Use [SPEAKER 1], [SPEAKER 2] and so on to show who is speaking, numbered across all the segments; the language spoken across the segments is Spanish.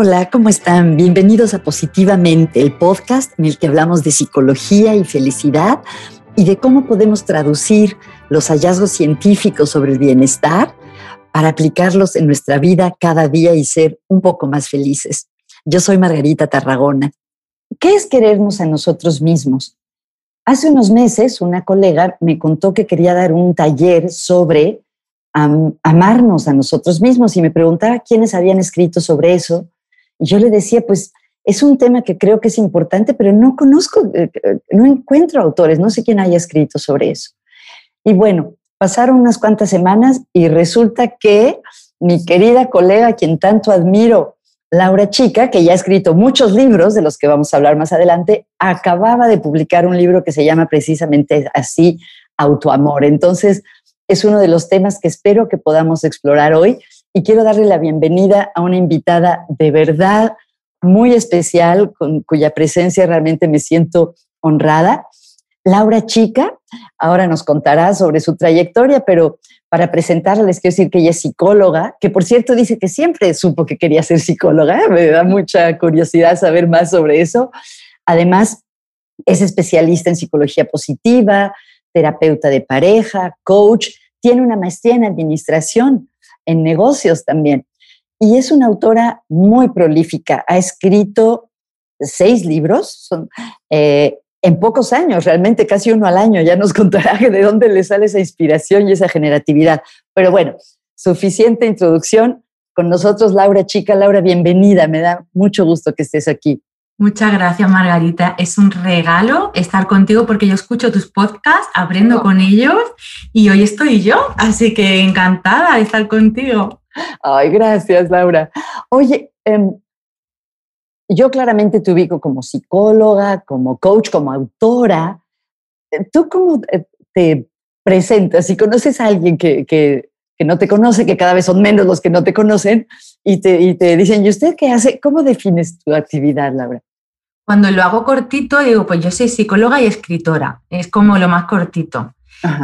[SPEAKER 1] Hola, ¿cómo están? Bienvenidos a Positivamente, el podcast en el que hablamos de psicología y felicidad y de cómo podemos traducir los hallazgos científicos sobre el bienestar para aplicarlos en nuestra vida cada día y ser un poco más felices. Yo soy Margarita Tarragona. ¿Qué es querernos a nosotros mismos? Hace unos meses una colega me contó que quería dar un taller sobre amarnos a nosotros mismos y me preguntaba quiénes habían escrito sobre eso. Y yo le decía, pues es un tema que creo que es importante, pero no conozco, eh, eh, no encuentro autores, no sé quién haya escrito sobre eso. Y bueno, pasaron unas cuantas semanas y resulta que mi querida colega, quien tanto admiro, Laura Chica, que ya ha escrito muchos libros de los que vamos a hablar más adelante, acababa de publicar un libro que se llama precisamente así, Autoamor. Entonces, es uno de los temas que espero que podamos explorar hoy y quiero darle la bienvenida a una invitada de verdad muy especial, con cuya presencia realmente me siento honrada. Laura Chica, ahora nos contará sobre su trayectoria, pero para presentarla les quiero decir que ella es psicóloga, que por cierto dice que siempre supo que quería ser psicóloga, me da mucha curiosidad saber más sobre eso. Además, es especialista en psicología positiva, terapeuta de pareja, coach, tiene una maestría en administración, en negocios también. Y es una autora muy prolífica. Ha escrito seis libros eh, en pocos años, realmente casi uno al año. Ya nos contará de dónde le sale esa inspiración y esa generatividad. Pero bueno, suficiente introducción. Con nosotros, Laura Chica. Laura, bienvenida. Me da mucho gusto que estés aquí.
[SPEAKER 2] Muchas gracias, Margarita. Es un regalo estar contigo porque yo escucho tus podcasts, aprendo oh. con ellos y hoy estoy yo, así que encantada de estar contigo.
[SPEAKER 1] Ay, gracias, Laura. Oye, em, yo claramente te ubico como psicóloga, como coach, como autora. ¿Tú cómo te presentas? Si conoces a alguien que, que, que no te conoce, que cada vez son menos los que no te conocen, y te, y te dicen, ¿y usted qué hace? ¿Cómo defines tu actividad, Laura?
[SPEAKER 2] Cuando lo hago cortito, digo, pues yo soy psicóloga y escritora, es como lo más cortito.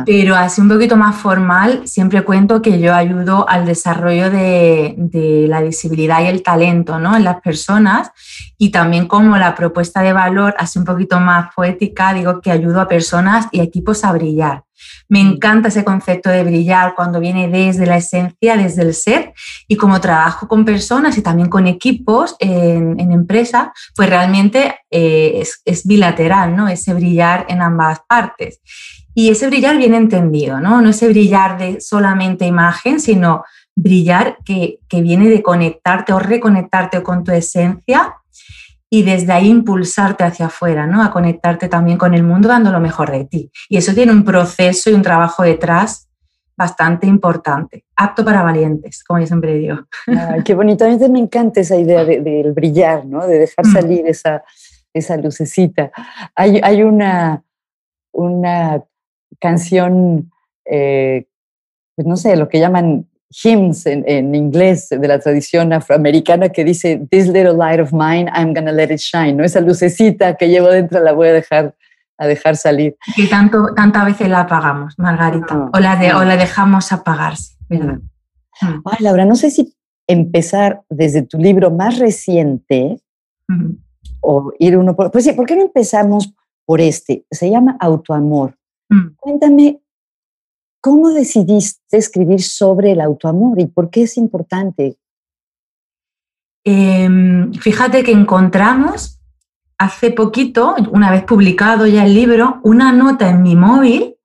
[SPEAKER 2] Pero así un poquito más formal, siempre cuento que yo ayudo al desarrollo de, de, la visibilidad y el talento ¿no? en las personas y también como la propuesta de valor, así un poquito más poética, digo que ayudo a personas y equipos a brillar. Me encanta ese concepto de brillar cuando viene desde la esencia, desde el ser. Y como trabajo con personas y también con equipos en, en empresa, pues realmente eh, es, es, bilateral, ¿no? Ese brillar en ambas partes. Y ese brillar bien entendido, ¿no? No ese brillar de solamente imagen, sino brillar que, que viene de conectarte o reconectarte con tu esencia y desde ahí impulsarte hacia afuera, ¿no? A conectarte también con el mundo dando lo mejor de ti. Y eso tiene un proceso y un trabajo detrás bastante importante, apto para valientes, como yo siempre digo.
[SPEAKER 1] qué bonito, a mí me encanta esa idea del brillar, ¿no? De dejar mm. salir esa, esa lucecita. Hay, hay una, una canción, eh, pues no sé, lo que llaman hymns en, inglés de la tradición afroamericana que dice, This little light of mine, I'm gonna let it shine, ¿no? Esa lucecita que llevo dentro la voy a dejar, a dejar salir.
[SPEAKER 2] Que tanto, tantas veces la apagamos, Margarita, o, la de, o la dejamos apagarse, ¿verdad?
[SPEAKER 1] Mm. Ay, Laura, no sé si empezar desde tu libro más reciente o ir uno por... Pues sí, ¿por qué no empezamos por este? Se llama Autoamor. Mm. Cuéntame ¿Cómo decidiste escribir sobre el autoamor y por qué es importante?
[SPEAKER 2] Em, fíjate que encontramos hace poquito, una vez publicado ya el libro, una nota en mi móvil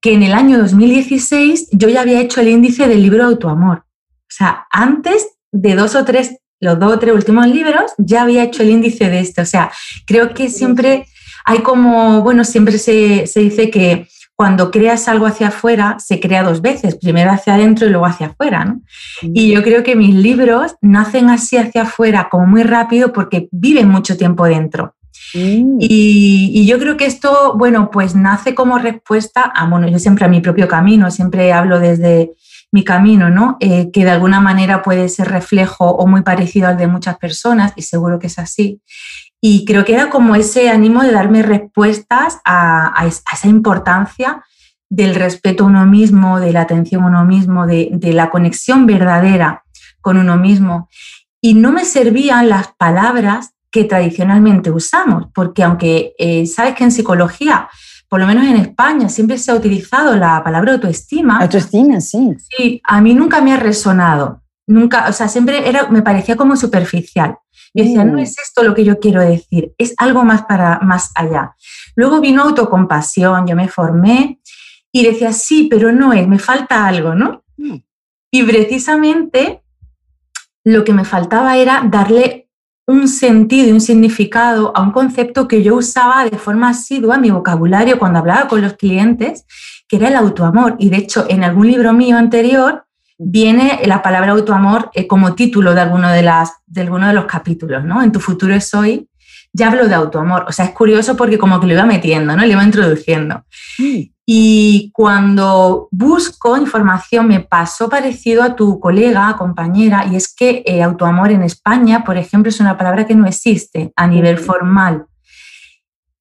[SPEAKER 2] que en el año 2016 yo ya había hecho el índice del libro Autoamor. O sea, antes de dos o tres, los dos o tres últimos libros, ya había hecho el índice de este. O sea, creo que siempre hay como, bueno, siempre se, se dice que cuando creas algo hacia afuera, se crea dos veces, primero hacia adentro y luego hacia afuera. ¿no? Y yo creo que mis libros nacen así hacia afuera como muy rápido porque viven mucho tiempo dentro. Mm. Y, yo creo que esto, bueno, pues nace como respuesta a, bueno, yo siempre a mi propio camino, siempre hablo desde mi camino, ¿no? Eh, que de alguna manera puede ser reflejo o muy parecido al de muchas personas, y seguro que es así. Y creo que era como ese ánimo de darme respuestas a, esa importancia del respeto a uno mismo, de la atención a uno mismo, de, la conexión verdadera con uno mismo. y no me servían las palabras que tradicionalmente usamos, porque aunque eh, sabes que en psicología, por lo menos en España, siempre se ha utilizado la palabra autoestima.
[SPEAKER 1] Autoestima, sí.
[SPEAKER 2] Sí, a mí nunca me ha resonado. Nunca, o sea, siempre era, me parecía como superficial. Yo decía, no mm. es esto lo que yo quiero decir, es algo más para más allá. Luego vino autocompasión, yo me formé y decía, sí, pero no es, me falta algo, ¿no? Mm. Y precisamente lo que me faltaba era darle un sentido y un significado a un concepto que yo usaba de forma asidua en mi vocabulario cuando hablaba con los clientes, que era el autoamor. Y de hecho, en algún libro mío anterior viene la palabra autoamor eh, como título de alguno de, las, de alguno de los capítulos, ¿no? En tu futuro es hoy, ya hablo de autoamor. O sea, es curioso porque como que lo iba metiendo, ¿no? Le iba introduciendo. Y cuando busco información me pasó parecido a tu colega, compañera, y es que eh, autoamor en España, por ejemplo, es una palabra que no existe a nivel formal.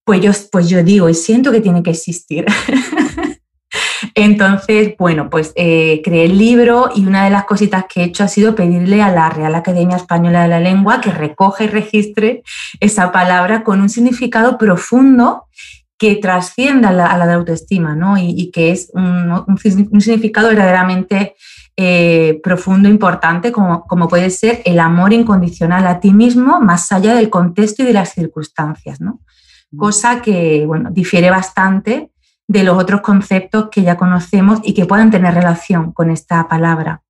[SPEAKER 2] Pues yo, pues yo digo y siento que tiene que existir. Entonces, bueno, pues eh, creé el libro y una de las cositas que he hecho ha sido pedirle a la Real Academia Española de la Lengua que recoge y registre esa palabra con un significado profundo que trascienda a la, de autoestima, ¿no? Y, que es un, significado verdaderamente eh, profundo, importante, como, como, puede ser el amor incondicional a ti mismo, más allá del contexto y de las circunstancias, ¿no? Cosa que, bueno, difiere bastante de los otros conceptos que ya conocemos y que puedan tener relación con esta palabra.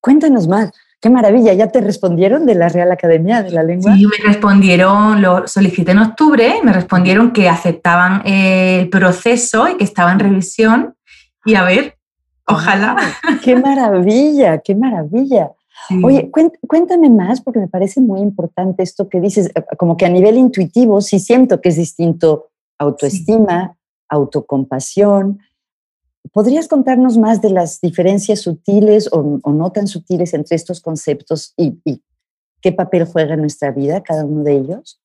[SPEAKER 1] Cuéntanos más. Qué maravilla, ¿ya te respondieron de la Real Academia de la Lengua?
[SPEAKER 2] Sí, me respondieron, lo solicité en octubre, me respondieron que aceptaban el proceso y que estaba en revisión. Y a ver, ojalá.
[SPEAKER 1] qué maravilla, qué maravilla. Oye, cuéntame más porque me parece muy importante esto que dices, eh, como que a nivel intuitivo sí siento que es distinto autoestima, autocompasión. ¿Podrías contarnos más de las diferencias sutiles o, no tan sutiles entre estos conceptos y, qué papel juega en nuestra vida cada uno de ellos?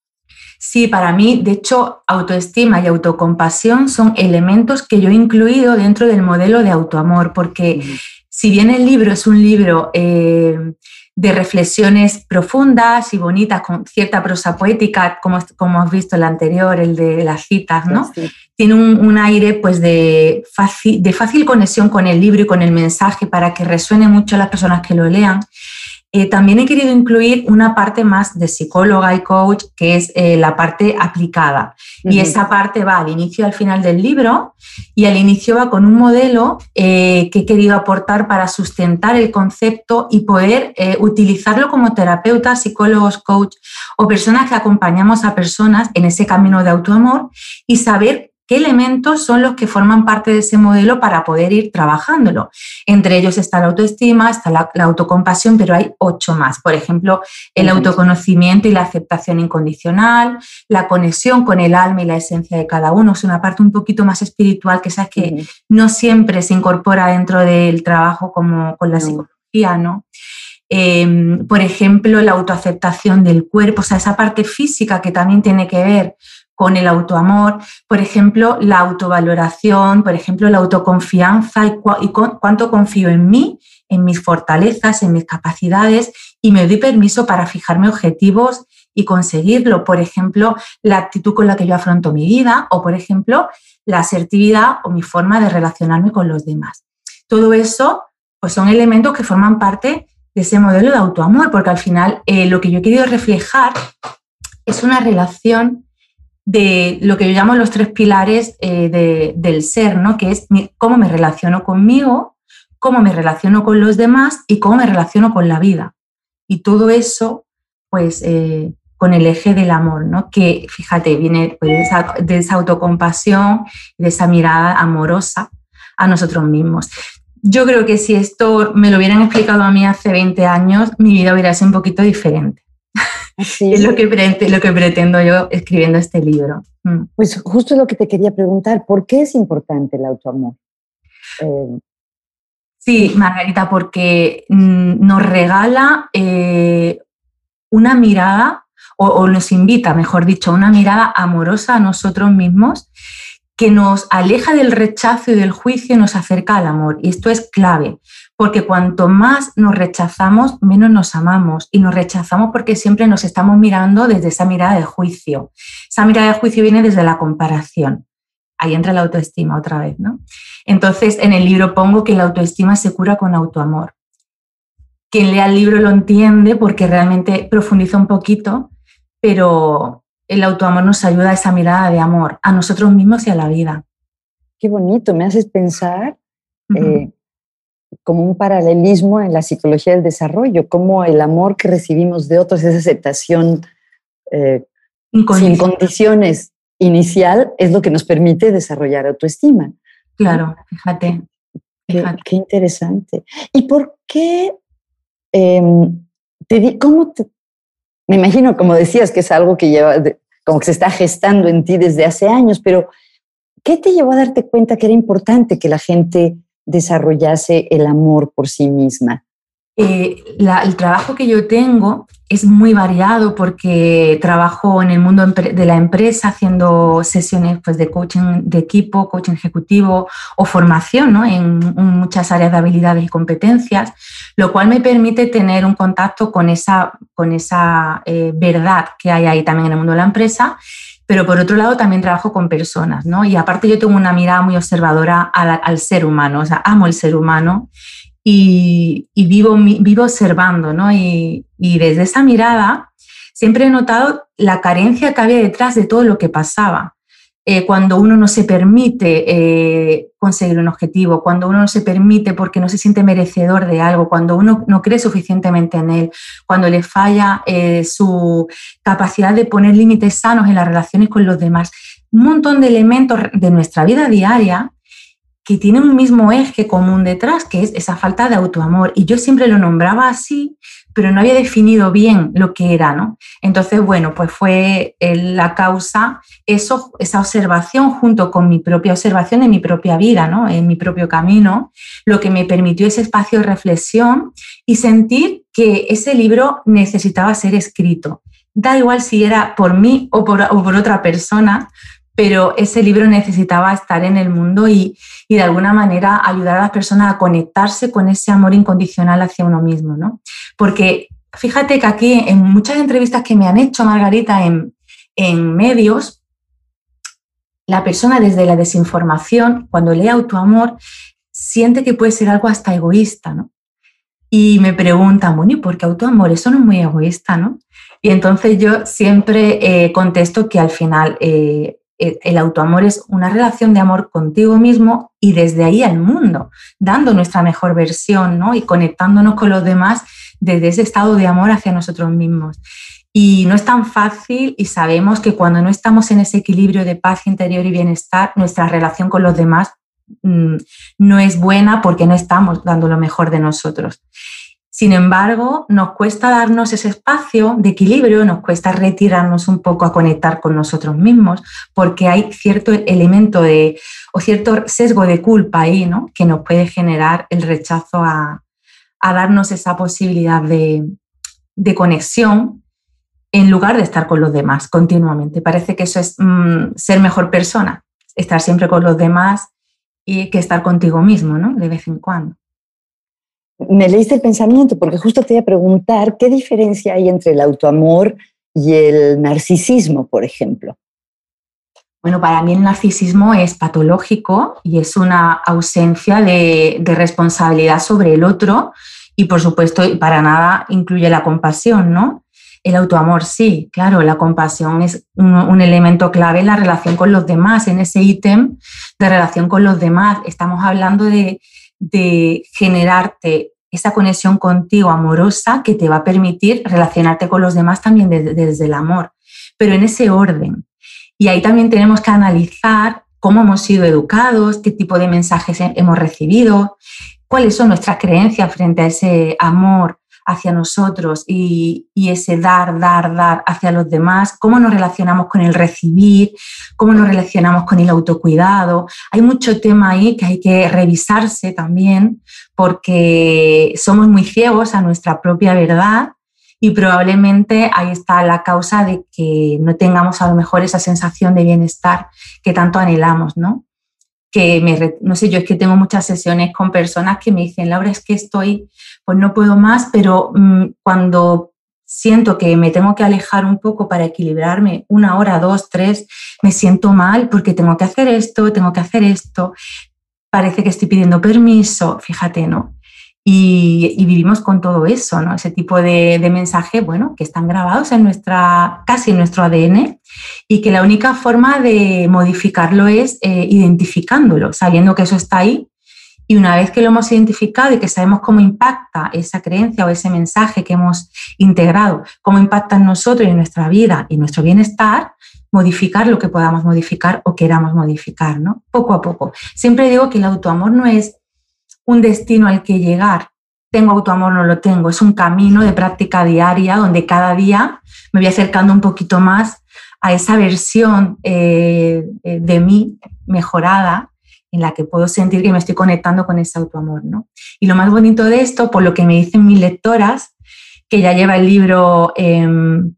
[SPEAKER 2] Sí, para mí, de hecho, autoestima y autocompasión son elementos que yo he incluido dentro del modelo de autoamor, porque si bien el libro es un libro eh, de reflexiones profundas y bonitas, con cierta prosa poética, como, como has visto el anterior, el de las citas, ¿no? Tiene un, aire pues, de, fácil, de fácil conexión con el libro y con el mensaje para que resuene mucho a las personas que lo lean. Eh, también he querido incluir una parte más de psicóloga y coach, que es eh, la parte aplicada. Y esa parte va al inicio y al final del libro, y al inicio va con un modelo eh, que he querido aportar para sustentar el concepto y poder utilizarlo como terapeutas, psicólogos, coach o personas que acompañamos a personas en ese camino de autoamor y saber qué elementos son los que forman parte de ese modelo para poder ir trabajándolo. Entre ellos está la autoestima, está la, autocompasión, pero hay ocho más. Por ejemplo, el autoconocimiento y la aceptación incondicional, la conexión con el alma y la esencia de cada uno. Es una parte un poquito más espiritual que sabes que no siempre se incorpora dentro del trabajo como con la psicología, ¿no? Em, por ejemplo, la autoaceptación del cuerpo, o sea, esa parte física que también tiene que ver con el autoamor, por ejemplo, la autovaloración, por ejemplo, la autoconfianza y, cuánto confío en mí, en mis fortalezas, en mis capacidades y me doy permiso para fijarme objetivos y conseguirlo. Por ejemplo, la actitud con la que yo afronto mi vida o, por ejemplo, la asertividad o mi forma de relacionarme con los demás. Todo eso pues son elementos que forman parte de ese modelo de autoamor, porque al final eh, lo que yo he querido reflejar es una relación de lo que yo llamo los tres pilares eh, del ser, ¿no? que es cómo me relaciono conmigo, cómo me relaciono con los demás y cómo me relaciono con la vida. Y todo eso, pues, eh, con el eje del amor, ¿no? que fíjate, viene pues, de, esa, de esa autocompasión, de esa mirada amorosa a nosotros mismos. Yo creo que si esto me lo hubieran explicado a mí hace 20 años, mi vida hubiera sido un poquito diferente. Es lo que, lo que pretendo yo escribiendo este libro.
[SPEAKER 1] Mm. Pues justo lo que te quería preguntar, ¿por qué es importante el autoamor?
[SPEAKER 2] Eh, sí, Margarita, porque mm, nos regala eh, una mirada, o, nos invita, mejor dicho, una mirada amorosa a nosotros mismos que nos aleja del rechazo y del juicio y nos acerca al amor. Y esto es clave, porque cuanto más nos rechazamos, menos nos amamos. Y nos rechazamos porque siempre nos estamos mirando desde esa mirada de juicio. Esa mirada de juicio viene desde la comparación. Ahí entra la autoestima otra vez, ¿no? Entonces, en el libro pongo que la autoestima se cura con autoamor. Quien lea el libro lo entiende porque realmente profundiza un poquito, pero el autoamor nos ayuda a esa mirada de amor a nosotros mismos y a la vida.
[SPEAKER 1] Qué bonito, me haces pensar eh, como un paralelismo en la psicología del desarrollo, como el amor que recibimos de otros, esa aceptación eh, sin condiciones inicial, es lo que nos permite desarrollar autoestima.
[SPEAKER 2] Claro, fíjate.
[SPEAKER 1] Qué, interesante. ¿Y por qué? Em, te ¿Cómo te, me imagino, como decías, que es algo que lleva, como que se está gestando en ti desde hace años, pero ¿qué te llevó a darte cuenta que era importante que la gente desarrollase el amor por sí misma?
[SPEAKER 2] Eh, el trabajo que yo tengo es muy variado porque trabajo en el mundo de la empresa haciendo sesiones pues, de coaching de equipo, coaching ejecutivo o formación ¿no? en, muchas áreas de habilidades y competencias, lo cual me permite tener un contacto con esa, con esa eh, verdad que hay ahí también en el mundo de la empresa pero por otro lado también trabajo con personas, ¿no? Y aparte yo tengo una mirada muy observadora al, ser humano, o sea, amo el ser humano y, vivo, vivo observando, ¿no? Y, desde esa mirada siempre he notado la carencia que había detrás de todo lo que pasaba. Eh, cuando uno no se permite eh, conseguir un objetivo, cuando uno no se permite porque no se siente merecedor de algo, cuando uno no cree suficientemente en él, cuando le falla eh, su capacidad de poner límites sanos en las relaciones con los demás. Un montón de elementos de nuestra vida diaria que tiene un mismo eje común detrás, que es esa falta de autoamor. Y yo siempre lo nombraba así, pero no había definido bien lo que era, ¿no? Entonces, bueno, pues fue la causa, eso, esa observación junto con mi propia observación de mi propia vida, ¿no? En mi propio camino, lo que me permitió ese espacio de reflexión y sentir que ese libro necesitaba ser escrito. Da igual si era por mí o por otra persona, pero ese libro necesitaba estar en el mundo y, de alguna manera ayudar a las personas a conectarse con ese amor incondicional hacia uno mismo, ¿no? Porque fíjate que aquí en muchas entrevistas que me han hecho, Margarita, en, en medios, la persona desde la desinformación, cuando lee autoamor, siente que puede ser algo hasta egoísta, ¿no? Y me preguntan, bueno, ¿y por qué autoamor? Eso no es muy egoísta, ¿no? Y entonces yo siempre eh, contesto que al final eh, el autoamor es una relación de amor contigo mismo y desde ahí al mundo, dando nuestra mejor versión ¿no? y conectándonos con los demás desde ese estado de amor hacia nosotros mismos. Y no es tan fácil y sabemos que cuando no estamos en ese equilibrio de paz interior y bienestar, nuestra relación con los demás mm, no es buena porque no estamos dando lo mejor de nosotros. Sin embargo, nos cuesta darnos ese espacio de equilibrio, nos cuesta retirarnos un poco a conectar con nosotros mismos, porque hay cierto elemento de, o cierto sesgo de culpa ahí, ¿no? Que nos puede generar el rechazo a, darnos esa posibilidad de, conexión en lugar de estar con los demás continuamente. Parece que eso es mm, ser mejor persona, estar siempre con los demás y que estar contigo mismo, ¿no? De vez en cuando
[SPEAKER 1] me leíste el pensamiento porque justo te iba a preguntar qué diferencia hay entre el autoamor y el narcisismo, por ejemplo.
[SPEAKER 2] Bueno, para mí el narcisismo es patológico y es una ausencia de, responsabilidad sobre el otro y por supuesto para nada incluye la compasión, ¿no? El autoamor sí, claro, la compasión es un, elemento clave en la relación con los demás, en ese ítem de relación con los demás. Estamos hablando de, de generarte esa conexión contigo amorosa que te va a permitir relacionarte con los demás también desde, el amor, pero en ese orden. Y ahí también tenemos que analizar cómo hemos sido educados, qué tipo de mensajes hemos recibido, cuáles son nuestras creencias frente a ese amor hacia nosotros y, ese dar, dar, dar hacia los demás, cómo nos relacionamos con el recibir, cómo nos relacionamos con el autocuidado. Hay mucho tema ahí que hay que revisarse también porque somos muy ciegos a nuestra propia verdad y probablemente ahí está la causa de que no tengamos a lo mejor esa sensación de bienestar que tanto anhelamos, ¿no? No sé, yo es que tengo muchas sesiones con personas que me dicen, Laura, es que estoy, pues no puedo más, pero mm, cuando siento que me tengo que alejar un poco para equilibrarme una hora, dos, tres, me siento mal porque tengo que hacer esto, tengo que hacer esto, parece que estoy pidiendo permiso, fíjate, ¿no? Y, vivimos con todo eso, ¿no? Ese tipo de, de mensajes, bueno, que están grabados en nuestra, casi en nuestro ADN y que la única forma de modificarlo es eh, identificándolo, sabiendo que eso está ahí. Y una vez que lo hemos identificado y que sabemos cómo impacta esa creencia o ese mensaje que hemos integrado, cómo impacta en nosotros y en nuestra vida y nuestro bienestar, modificar lo que podamos modificar o queramos modificar, ¿no? Poco a poco. Siempre digo que el autoamor no es un destino al que llegar. Tengo autoamor, no lo tengo. Es un camino de práctica diaria donde cada día me voy acercando un poquito más a esa versión eh, eh, de mí mejorada en la que puedo sentir que me estoy conectando con ese autoamor. ¿no? Y lo más bonito de esto, por lo que me dicen mis lectoras, que ya lleva el libro em,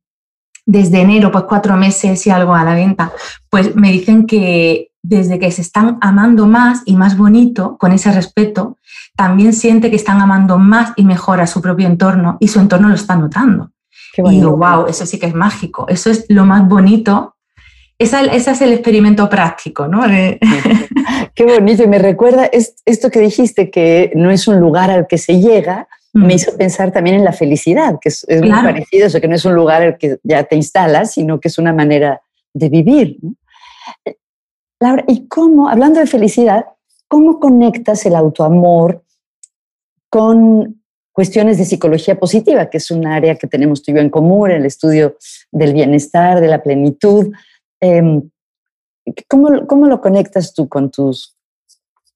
[SPEAKER 2] desde enero, pues cuatro meses y algo a la venta, pues me dicen que desde que se están amando más y más bonito, con ese respeto, también siente que están amando más y mejor a su propio entorno y su entorno lo está notando. y digo, wow, eso sí que es mágico, eso es lo más bonito. Ese, es el experimento práctico, ¿no?
[SPEAKER 1] Qué bonito, y me recuerda esto que dijiste, que no es un lugar al que se llega, me mm. hizo pensar también en la felicidad, que es, muy parecido, eso que no es un lugar al que ya te instalas, sino que es una manera de vivir. Laura, ¿y cómo, hablando de felicidad, cómo conectas el autoamor con cuestiones de psicología positiva, que es un área que tenemos tú y yo en común, el estudio del bienestar, de la plenitud? Em, ¿cómo, ¿Cómo lo conectas tú con tu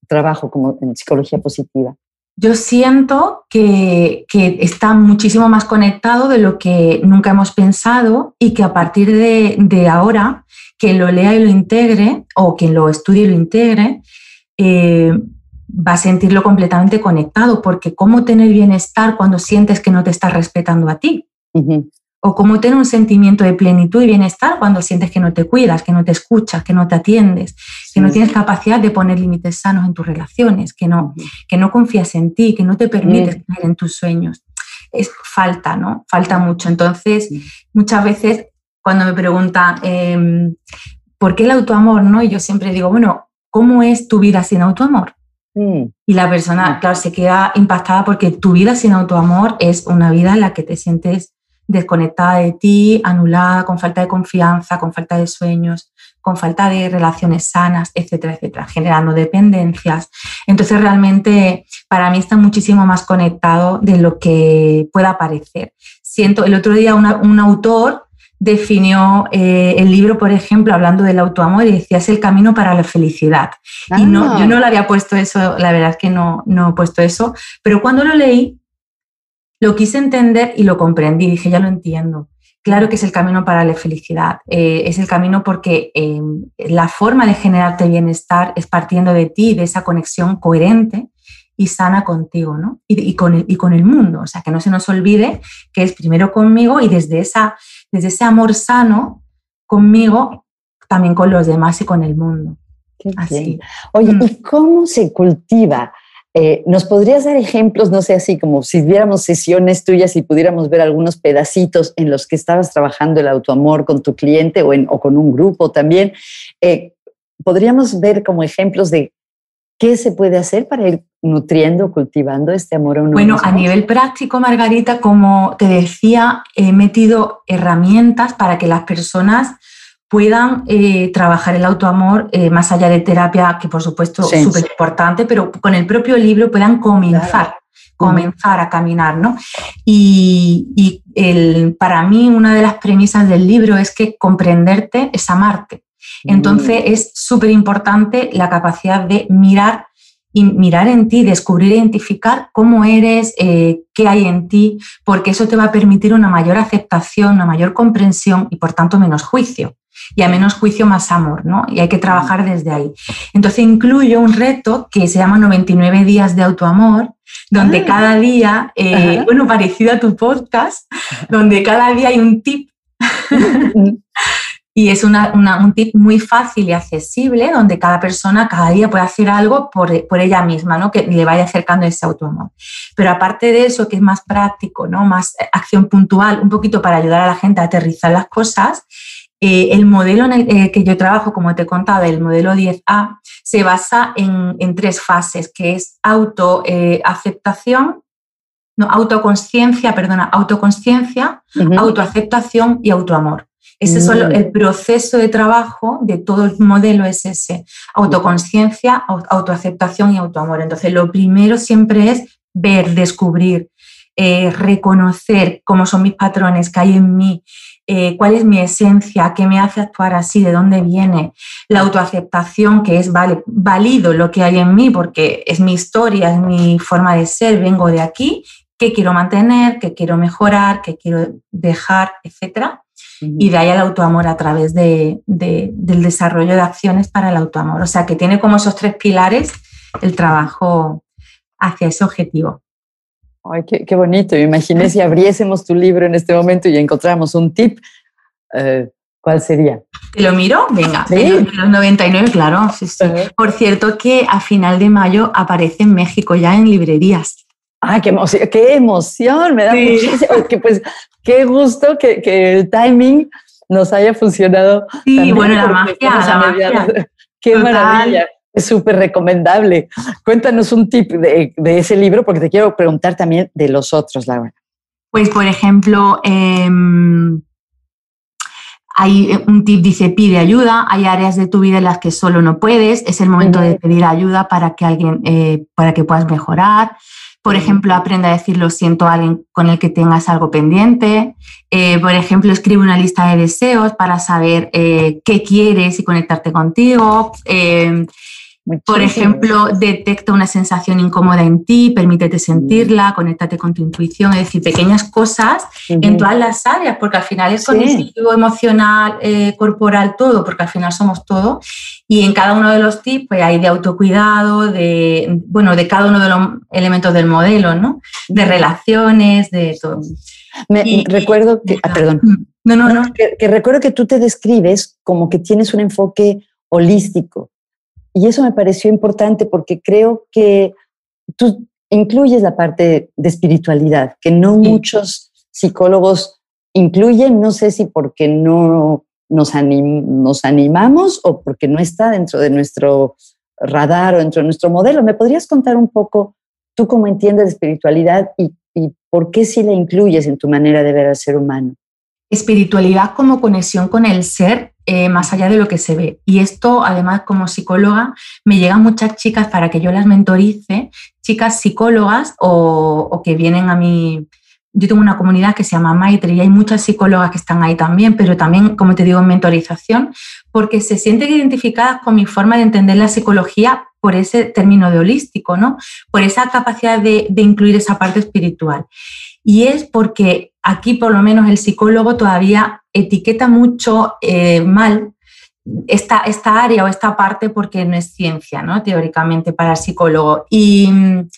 [SPEAKER 1] trabajo como en psicología positiva?
[SPEAKER 2] Yo siento que, está muchísimo más conectado de lo que nunca hemos pensado y que a partir de, de ahora quien lo lea y lo integre, o quien lo estudie y lo integre, eh, va a sentirlo completamente conectado, porque cómo tener bienestar cuando sientes que no te estás respetando a ti. O cómo tener un sentimiento de plenitud y bienestar cuando sientes que no te cuidas, que no te escuchas, que no te atiendes, que no tienes capacidad de poner límites sanos en tus relaciones, que no, que no confías en ti, que no te permites creer en tus sueños. Es falta, ¿no? Falta mucho. Entonces, muchas veces cuando me preguntan, em, ¿por qué el autoamor? ¿no? Y yo siempre digo, bueno, ¿cómo es tu vida sin autoamor? Mm. Y la persona, claro, se queda impactada porque tu vida sin autoamor es una vida en la que te sientes desconectada de ti, anulada, con falta de confianza, con falta de sueños, con falta de relaciones sanas, etcétera, etcétera, generando dependencias. Entonces, realmente, para mí está muchísimo más conectado de lo que pueda parecer. Siento, el otro día un autor definió eh, el libro, por ejemplo, hablando del autoamor y decía es el camino para la felicidad. Y no, yo no le había puesto eso, la verdad es que no, no he puesto eso, pero cuando lo leí, lo quise entender y lo comprendí, dije, ya lo entiendo. Claro que es el camino para la felicidad, eh, es el camino porque em, la forma de generarte bienestar es partiendo de ti, de esa conexión coherente y sana contigo, ¿no? Y, con el, y con el mundo, o sea, que no se nos olvide que es primero conmigo y desde esa desde ese amor sano conmigo, también con los demás y con el mundo.
[SPEAKER 1] así. Oye, mm. ¿y cómo se cultiva? Eh, ¿Nos podrías dar ejemplos, no sé, así como si viéramos sesiones tuyas y pudiéramos ver algunos pedacitos en los que estabas trabajando el autoamor con tu cliente o, o con un grupo también? Eh, ¿Podríamos ver como ejemplos de qué se puede hacer para ir nutriendo, cultivando este amor a uno
[SPEAKER 2] Bueno, a nivel práctico, Margarita, como te decía, he metido herramientas para que las personas puedan eh, trabajar el autoamor eh, más allá de terapia, que por supuesto es súper importante, pero con el propio libro puedan comenzar. comenzar a caminar, ¿no? Y, el, para mí una de las premisas del libro es que comprenderte es amarte. Entonces es súper importante la capacidad de mirar y mirar en ti, descubrir identificar cómo eres, eh, qué hay en ti, porque eso te va a permitir una mayor aceptación, una mayor comprensión y por tanto menos juicio. Y a menos juicio más amor, ¿no? Y hay que trabajar desde ahí. Entonces incluyo un reto que se llama 99 días de autoamor, donde ah. cada día, eh, bueno, parecido a tu podcast, donde cada día hay un tip Y es un tip muy fácil y accesible donde cada persona cada día puede hacer algo por, por, ella misma, ¿no? que le vaya acercando ese autoamor. Pero aparte de eso, que es más práctico, ¿no? más acción puntual, un poquito para ayudar a la gente a aterrizar las cosas, eh, el modelo en el eh, que yo trabajo, como te he contado, el modelo 10A, se basa en, en tres fases, que es autoaceptación, eh, no, autoconciencia, perdona, autoconciencia, autoaceptación y autoamor. Ese es solo mm. el proceso de trabajo de todo el modelo es ese, autoconciencia, autoaceptación y autoamor. Entonces, lo primero siempre es ver, descubrir, eh, reconocer cómo son mis patrones, que hay en mí, eh, cuál es mi esencia, qué me hace actuar así, de dónde viene, la autoaceptación, que es, vale, valido lo que hay en mí porque es mi historia, es mi forma de ser, vengo de aquí, qué quiero mantener, qué quiero mejorar, qué quiero dejar, etcétera y de ahí el autoamor a través de, del desarrollo de acciones para el autoamor. O sea, que tiene como esos tres pilares el trabajo hacia ese objetivo.
[SPEAKER 1] Ay, qué, bonito. Imaginé si abriésemos tu libro en este momento y encontramos un tip. Eh, ¿Cuál sería?
[SPEAKER 2] ¿Te lo miro? Venga, ¿Sí? los 99, claro. Por cierto, que a final de mayo aparece en México ya en librerías.
[SPEAKER 1] Ah, qué emoción, qué emoción, me da muchísimo. Que pues qué gusto que, el timing nos haya funcionado.
[SPEAKER 2] Sí, bueno, la magia, la magia.
[SPEAKER 1] Qué maravilla. Es súper recomendable. Cuéntanos un tip de, ese libro, porque te quiero preguntar también de los otros, Laura.
[SPEAKER 2] Pues, por ejemplo, em, hay un tip dice pide ayuda, hay áreas de tu vida en las que solo no puedes, es el momento de pedir ayuda para que alguien, eh, para que puedas mejorar. Por ejemplo, aprende a decir lo siento a alguien con el que tengas algo pendiente. Eh, por ejemplo, escribe una lista de deseos para saber eh, qué quieres y conectarte contigo. Eh, por ejemplo, detecta una sensación incómoda en ti, permítete sentirla, conéctate con tu intuición, es decir, pequeñas cosas en todas las áreas, porque al final es cognitivo, emocional, eh, corporal, todo, porque al final somos todo. Y en cada uno de los tips pues, hay de autocuidado, de, bueno, de cada uno de los elementos del modelo, ¿no? De relaciones, de todo.
[SPEAKER 1] Me recuerdo que, ah, perdón. No, no, no. que recuerdo que tú te describes como que tienes un enfoque holístico y eso me pareció importante porque creo que tú incluyes la parte de espiritualidad, que no muchos psicólogos incluyen, no sé si porque no nos, nos animamos o porque no está dentro de nuestro radar o dentro de nuestro modelo. ¿Me podrías contar un poco tú cómo entiendes espiritualidad y, y por qué si la incluyes en tu manera de ver al ser humano?
[SPEAKER 2] Espiritualidad como conexión con el ser eh, más allá de lo que se ve. Y esto, además, como psicóloga, me llegan muchas chicas para que yo las mentorice, chicas psicólogas o, que vienen a mí. Yo tengo una comunidad que se llama Maitre y hay muchas psicólogas que están ahí también, pero también, como te digo, en mentorización, porque se sienten identificadas con mi forma de entender la psicología por ese término de holístico, ¿no? Por esa capacidad de incluir esa parte espiritual. Y es porque aquí, por lo menos, el psicólogo todavía etiqueta mucho eh, mal esta, esta área o esta parte porque no es ciencia, ¿no? Teóricamente para el psicólogo. Y mm,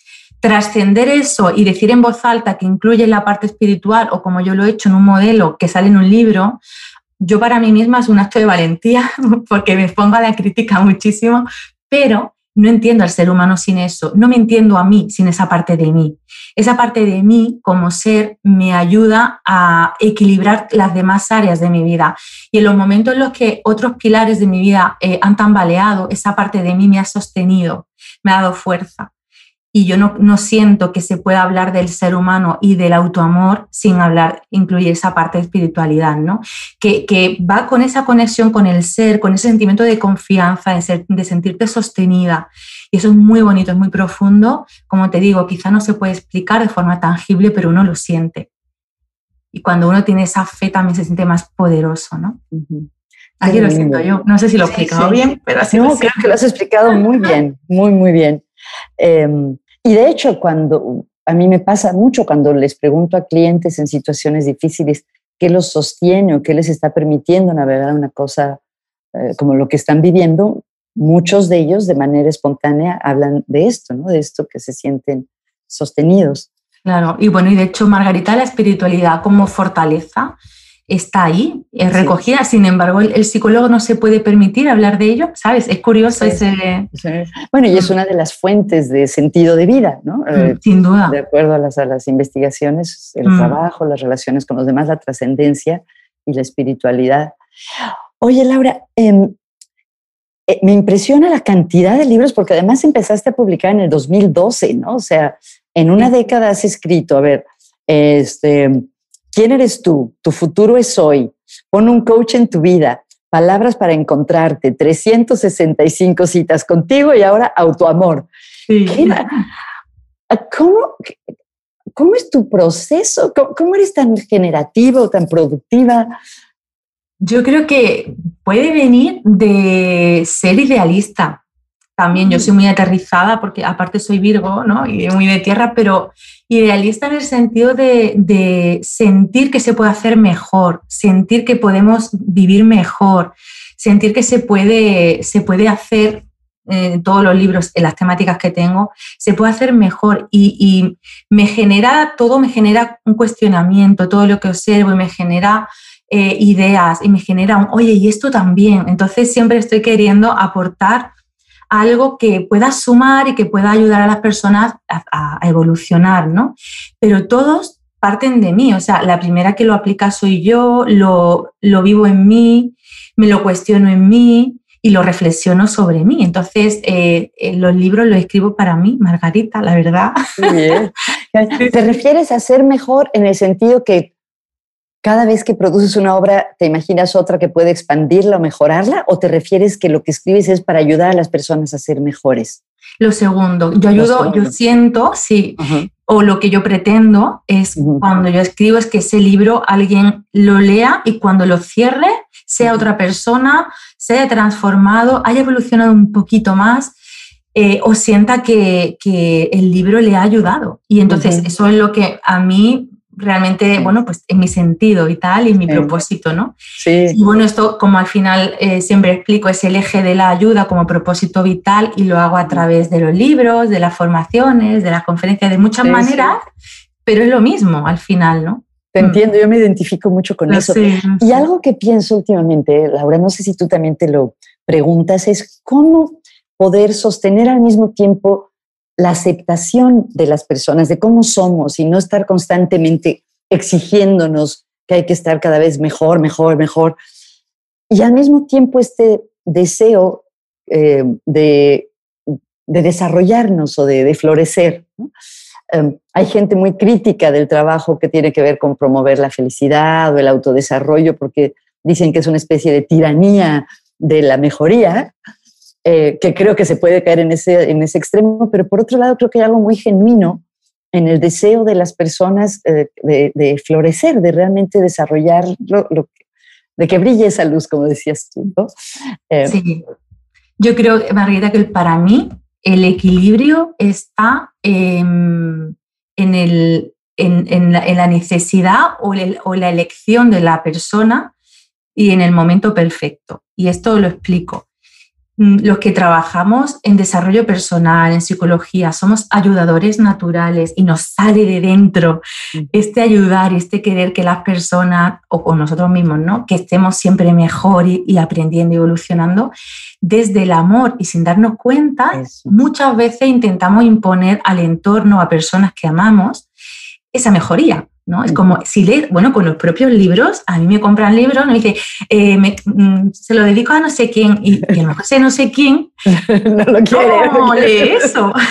[SPEAKER 2] trascender eso y decir en voz alta que incluye la parte espiritual o como yo lo he hecho en un modelo que sale en un libro, yo para mí misma es un acto de valentía porque me pongo a la crítica muchísimo, pero no entiendo al ser humano sin eso, no me entiendo a mí sin esa parte de mí. Esa parte de mí como ser me ayuda a equilibrar las demás áreas de mi vida. Y en los momentos en los que otros pilares de mi vida eh, han tambaleado, esa parte de mí me ha sostenido, me ha dado fuerza y yo no, no, siento que se pueda hablar del ser humano y del autoamor sin hablar, incluir esa parte de espiritualidad, ¿no? Que, que, va con esa conexión con el ser, con ese sentimiento de confianza, de, ser, de sentirte sostenida. Y eso es muy bonito, es muy profundo. Como te digo, quizá no se puede explicar de forma tangible, pero uno lo siente. Y cuando uno tiene esa fe también se siente más poderoso, ¿no? Aquí lo siento yo. No sé si lo he explicado bien, pero así
[SPEAKER 1] No, creo que lo has explicado muy bien, muy, muy bien. Eh, y de hecho, cuando a mí me pasa mucho cuando les pregunto a clientes en situaciones difíciles qué los sostiene o qué les está permitiendo navegar una cosa eh, como lo que están viviendo, muchos de ellos de manera espontánea hablan de esto, ¿no? De esto que se sienten sostenidos.
[SPEAKER 2] Claro, y bueno, y de hecho, Margarita, la espiritualidad como fortaleza está ahí, es recogida. Sin embargo, el, psicólogo no se puede permitir hablar de ello, ¿sabes? Es curioso ese...
[SPEAKER 1] Bueno, y es mm. una de las fuentes de sentido de vida, ¿no? Mm,
[SPEAKER 2] eh, sin duda.
[SPEAKER 1] De acuerdo a las, a las investigaciones, el mm. trabajo, las relaciones con los demás, la trascendencia y la espiritualidad. Oye, Laura, em, eh, me impresiona la cantidad de libros, porque además empezaste a publicar en el 2012, ¿no? O sea, en una década has escrito, a ver, este ¿Quién eres tú? Tu futuro es hoy. Pon un coach en tu vida. Palabras para encontrarte. 365 citas contigo y ahora autoamor. ¿Cómo, ¿Cómo es tu proceso? ¿Cómo, eres tan generativa tan productiva?
[SPEAKER 2] Yo creo que puede venir de ser idealista. También yo soy muy aterrizada porque aparte soy Virgo, ¿no? Y muy de tierra, pero idealista en el sentido de, sentir que se puede hacer mejor, sentir que podemos vivir mejor, sentir que se puede, se puede hacer en eh, todos los libros, en las temáticas que tengo, se puede hacer mejor y, me genera, todo me genera un cuestionamiento, todo lo que observo y me genera eh, ideas y me genera un, oye, y esto también. Entonces siempre estoy queriendo aportar algo que pueda sumar y que pueda ayudar a las personas a, evolucionar, ¿no? Pero todos parten de mí, o sea, la primera que lo aplica soy yo, lo, lo vivo en mí, me lo cuestiono en mí y lo reflexiono sobre mí. Entonces, eh, eh, los libros los escribo para mí, Margarita, la verdad.
[SPEAKER 1] ¿Te refieres a ser mejor en el sentido que cada vez que produces una obra, ¿te imaginas otra que puede expandirla o mejorarla? ¿O te refieres que lo que escribes es para ayudar a las personas a ser mejores?
[SPEAKER 2] Lo segundo, yo ayudo, yo siento, sí, o lo que yo pretendo es cuando yo escribo es que ese libro alguien lo lea y cuando lo cierre sea otra persona, se haya transformado, haya evolucionado un poquito más eh, o sienta que, que, el libro le ha ayudado. Y entonces eso es lo que a mí realmente, bueno, pues en mi sentido y tal, y mi propósito, ¿no? Sí. Y bueno, esto como al final eh, siempre explico, es el eje de la ayuda como propósito vital y lo hago a través de los libros, de las formaciones, de las conferencias, de muchas maneras, pero es lo mismo al final, ¿no?
[SPEAKER 1] Te mm. entiendo, yo me identifico mucho con eso. y algo que pienso últimamente, Laura, no sé si tú también te lo preguntas, es cómo poder sostener al mismo tiempo la aceptación de las personas, de cómo somos y no estar constantemente exigiéndonos que hay que estar cada vez mejor, mejor, mejor. Y al mismo tiempo este deseo eh, de, desarrollarnos o de, florecer. Em, hay gente muy crítica del trabajo que tiene que ver con promover la felicidad o el autodesarrollo porque dicen que es una especie de tiranía de la mejoría. Eh, que creo que se puede caer en ese, en ese extremo, pero por otro lado creo que hay algo muy genuino en el deseo de las personas eh, de, florecer, de realmente desarrollar, lo, de que brille esa luz, como decías tú.
[SPEAKER 2] Eh, sí, yo creo, Margarita, que para mí el equilibrio está en, el, en, la, necesidad o, o la elección de la persona y en el momento perfecto. Y esto lo explico. Mm, los que trabajamos en desarrollo personal, en psicología, somos ayudadores naturales y nos sale de dentro mm. este ayudar y este querer que las personas o, nosotros mismos, ¿no? Que estemos siempre mejor y, aprendiendo y evolucionando desde el amor y sin darnos cuenta, muchas veces intentamos imponer al entorno, a personas que amamos, esa mejoría. ¿No? Es como si lees, bueno, con los propios libros, a mí me compran libros, me dice, eh, mm, se lo dedico a no sé quién, y, y a lo mejor sé no sé quién,
[SPEAKER 1] no lo quiere.
[SPEAKER 2] ¿Cómo lee eso?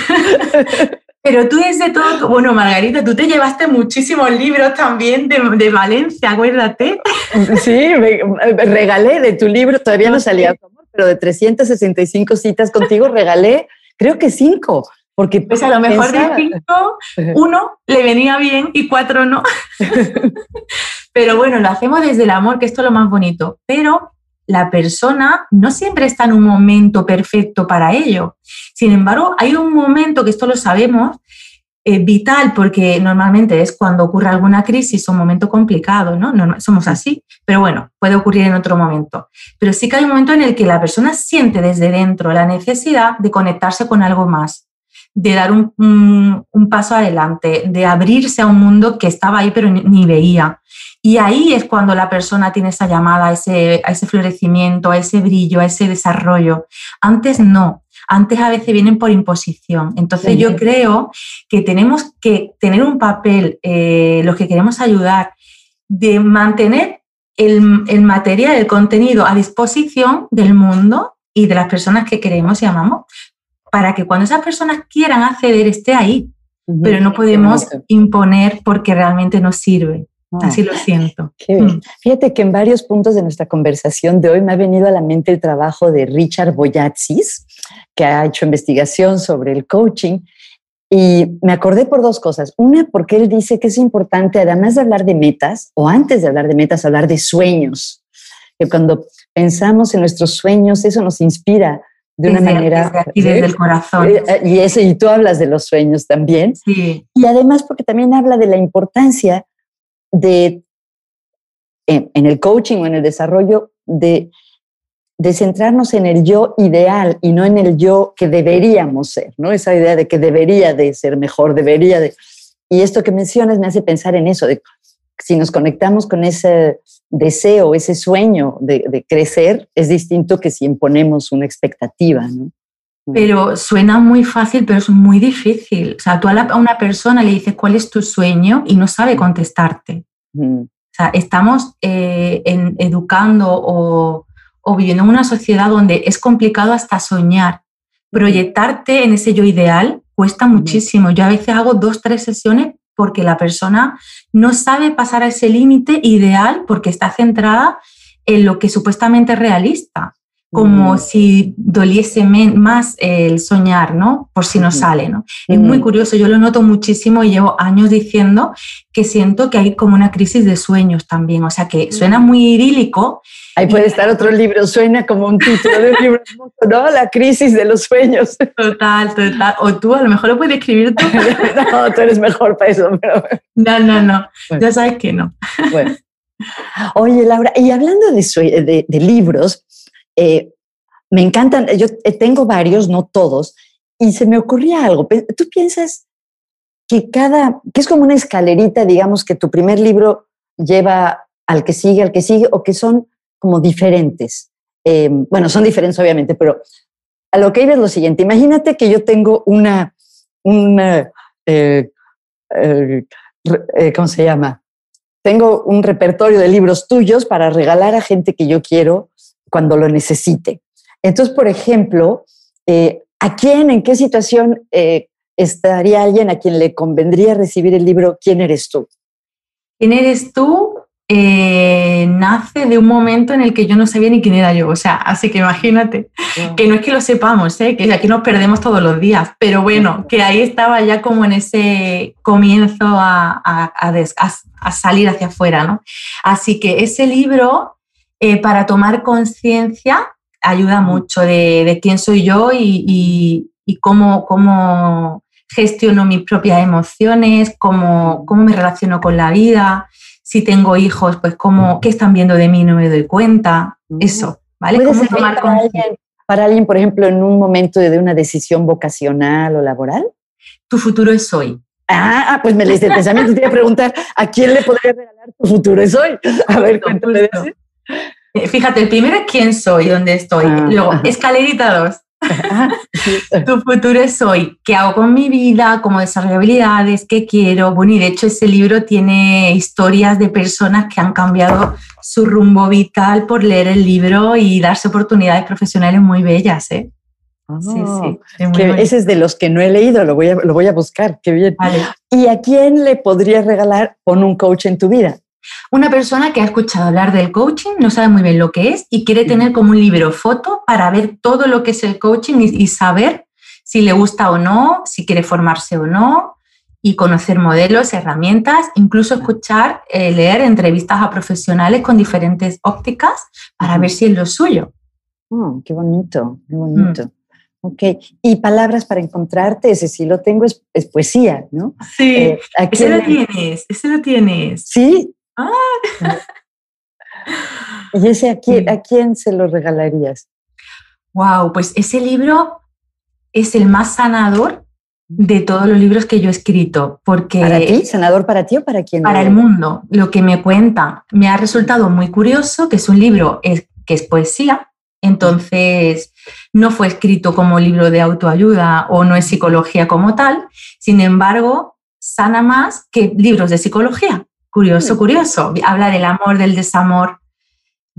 [SPEAKER 2] Pero tú desde todo, bueno, Margarita, tú te llevaste muchísimos libros también de, de Valencia, acuérdate.
[SPEAKER 1] Sí, me, regalé de tu libro, todavía no salía, pero de 365 citas contigo regalé, creo que cinco. Porque
[SPEAKER 2] pues a lo mejor de cinco, uno le venía bien y cuatro no. Pero bueno, lo hacemos desde el amor, que esto es lo más bonito. Pero la persona no siempre está en un momento perfecto para ello. Sin embargo, hay un momento, que esto lo sabemos, eh, vital, porque normalmente es cuando ocurre alguna crisis o un momento complicado, ¿no? ¿no? Somos así, pero bueno, puede ocurrir en otro momento. Pero sí que hay un momento en el que la persona siente desde dentro la necesidad de conectarse con algo más de dar un, paso adelante, de abrirse a un mundo que estaba ahí pero ni, veía. Y ahí es cuando la persona tiene esa llamada a ese, a ese florecimiento, a ese brillo, a ese desarrollo. Antes no, antes a veces vienen por imposición. Entonces yo creo que tenemos que tener un papel, eh, los que queremos ayudar, de mantener el, el, material, el contenido a disposición del mundo y de las personas que queremos y amamos, para que cuando esas personas quieran acceder esté ahí. Pero no podemos imponer porque realmente no sirve. Ah, Así lo siento.
[SPEAKER 1] Mm. Fíjate que en varios puntos de nuestra conversación de hoy me ha venido a la mente el trabajo de Richard Boyatzis, que ha hecho investigación sobre el coaching. Y me acordé por dos cosas. Una, porque él dice que es importante, además de hablar de metas, o antes de hablar de metas, hablar de sueños. Que cuando pensamos en nuestros sueños, eso nos inspira de una manera.
[SPEAKER 2] y desde el corazón.
[SPEAKER 1] Eh, eh, y, eso, y tú hablas de los sueños también.
[SPEAKER 2] Sí.
[SPEAKER 1] Y además, porque también habla de la importancia de, en, en el coaching o en el desarrollo, de de centrarnos en el yo ideal y no en el yo que deberíamos ser, ¿no? Esa idea de que debería de ser mejor, debería de... Y esto que mencionas me hace pensar en eso, de si nos conectamos con ese deseo, ese sueño de, crecer, es distinto que si imponemos una expectativa, ¿no?
[SPEAKER 2] Pero suena muy fácil, pero es muy difícil. O sea, tú a, una persona le dices cuál es tu sueño y no sabe contestarte. O sea, estamos eh, educando o o viviendo en una sociedad donde es complicado hasta soñar. Proyectarte en ese yo ideal cuesta muchísimo. Yo a veces hago dos, tres sesiones porque la persona no sabe pasar a ese límite ideal porque está centrada en lo que supuestamente es realista como si doliese más el soñar, ¿no? Por si no sale, ¿no? Es muy curioso, yo lo noto muchísimo y llevo años diciendo que siento que hay como una crisis de sueños también, o sea que suena muy idílico.
[SPEAKER 1] Ahí puede estar otro libro, suena como un título de un libro, ¿no? La crisis de los sueños.
[SPEAKER 2] Total, total. O tú a lo mejor lo puedes escribir tú.
[SPEAKER 1] no, tú eres mejor para eso, pero...
[SPEAKER 2] No, no, no, ya sabes que no. Bueno.
[SPEAKER 1] Oye, Laura, y hablando de, de libros, eh, me encantan, yo eh, tengo varios, no todos, y se me ocurría algo. ¿Tú piensas que cada, que es como una escalerita, digamos, que tu primer libro lleva al que sigue, al que sigue, o que son como diferentes? Eh, bueno, son diferentes obviamente, pero a lo que iba es lo siguiente. Imagínate que yo tengo una, una ¿cómo se llama? Tengo un repertorio de libros tuyos para regalar a gente que yo quiero cuando lo necesite. Entonces, por ejemplo, eh, ¿a quién, en qué situación eh, estaría alguien a quien le convendría recibir el libro ¿Quién eres tú?
[SPEAKER 2] ¿Quién eres tú? Eh, nace de un momento en el que yo no sabía ni quién era yo. O sea, así que imagínate, que no es que lo sepamos, que aquí nos perdemos todos los días, pero bueno, que ahí estaba ya como en ese comienzo a, a salir hacia afuera. ¿no? Así que ese libro eh, para tomar conciencia ayuda mucho de, quién soy yo y, cómo, cómo, gestiono mis propias emociones, cómo, cómo, me relaciono con la vida, si tengo hijos, pues cómo, qué están viendo de mí no me doy cuenta, eso, ¿vale?
[SPEAKER 1] ¿Cómo tomar para, alguien, para alguien, por ejemplo, en un momento de una decisión vocacional o laboral?
[SPEAKER 2] Tu futuro es hoy.
[SPEAKER 1] Ah, ah pues me leíste el pensamiento, te iba a preguntar, ¿a quién le podría regalar tu futuro es hoy? A ver, cuéntame eso.
[SPEAKER 2] Eh, fíjate, el primero es quién soy, dónde estoy. Ah, Luego, escalerita dos. tu futuro es hoy. ¿Qué hago con mi vida? ¿Cómo desarrollo habilidades? ¿Qué quiero? Bueno, y de hecho ese libro tiene historias de personas que han cambiado su rumbo vital por leer el libro y darse oportunidades profesionales muy bellas. ¿eh?
[SPEAKER 1] sí, sí. Ah, ese es de los que no he leído, lo voy a, lo voy a buscar. Qué bien. ¿Y a quién le podrías regalar pon un coach en tu vida?
[SPEAKER 2] Una persona que ha escuchado hablar del coaching, no sabe muy bien lo que es y quiere tener como un libro foto para ver todo lo que es el coaching y, saber si le gusta o no, si quiere formarse o no y conocer modelos, herramientas, incluso escuchar, eh, leer entrevistas a profesionales con diferentes ópticas para ver si es lo suyo.
[SPEAKER 1] Oh, qué bonito, qué bonito. Mm. Ok, y palabras para encontrarte, ese sí lo tengo, es, poesía, ¿no?
[SPEAKER 2] Sí, eh, ese lo tienes, ese lo tienes.
[SPEAKER 1] Sí, Ah. ¿Y ese a quién, a quién se lo regalarías?
[SPEAKER 2] Wow, pues ese libro es el más sanador de todos los libros que yo he escrito. Porque
[SPEAKER 1] ¿Para ti? ¿Senador para ti o para quién?
[SPEAKER 2] Para el mundo. Lo que me cuenta me ha resultado muy curioso, que es un libro que es poesía, entonces no fue escrito como libro de autoayuda o no es psicología como tal, sin embargo, sana más que libros de psicología. Curioso, mm. curioso. Habla del amor, del desamor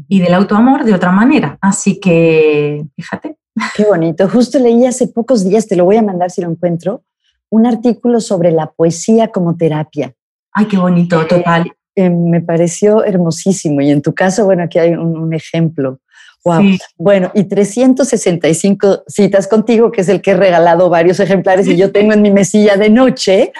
[SPEAKER 2] y del autoamor de otra manera. Así que, fíjate.
[SPEAKER 1] Qué bonito. Justo leí hace pocos días, te lo voy a mandar si lo encuentro, un artículo sobre la poesía como terapia.
[SPEAKER 2] Ay, qué bonito, total.
[SPEAKER 1] Eh, me pareció hermosísimo. Y en tu caso, bueno, aquí hay un, ejemplo. Wow. Bueno, y 365 citas contigo, que es el que he regalado varios ejemplares y yo tengo en mi mesilla de noche.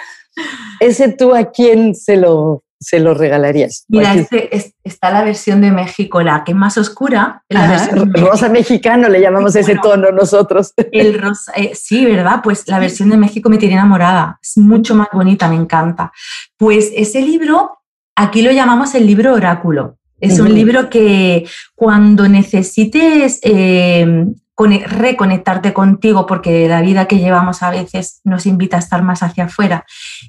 [SPEAKER 1] Ese tú a quién se lo se lo regalarías?
[SPEAKER 2] Mira, este, está la versión de México, la que es más oscura. La
[SPEAKER 1] rosa mexicano le llamamos ese tono nosotros.
[SPEAKER 2] El rosa, eh, sí, ¿verdad? Pues la versión de México me tiene enamorada. Es mucho más bonita, me encanta. Pues ese libro, aquí lo llamamos el libro oráculo. Es un libro que cuando necesites eh, reconectarte contigo, porque la vida que llevamos a veces nos invita a estar más hacia afuera,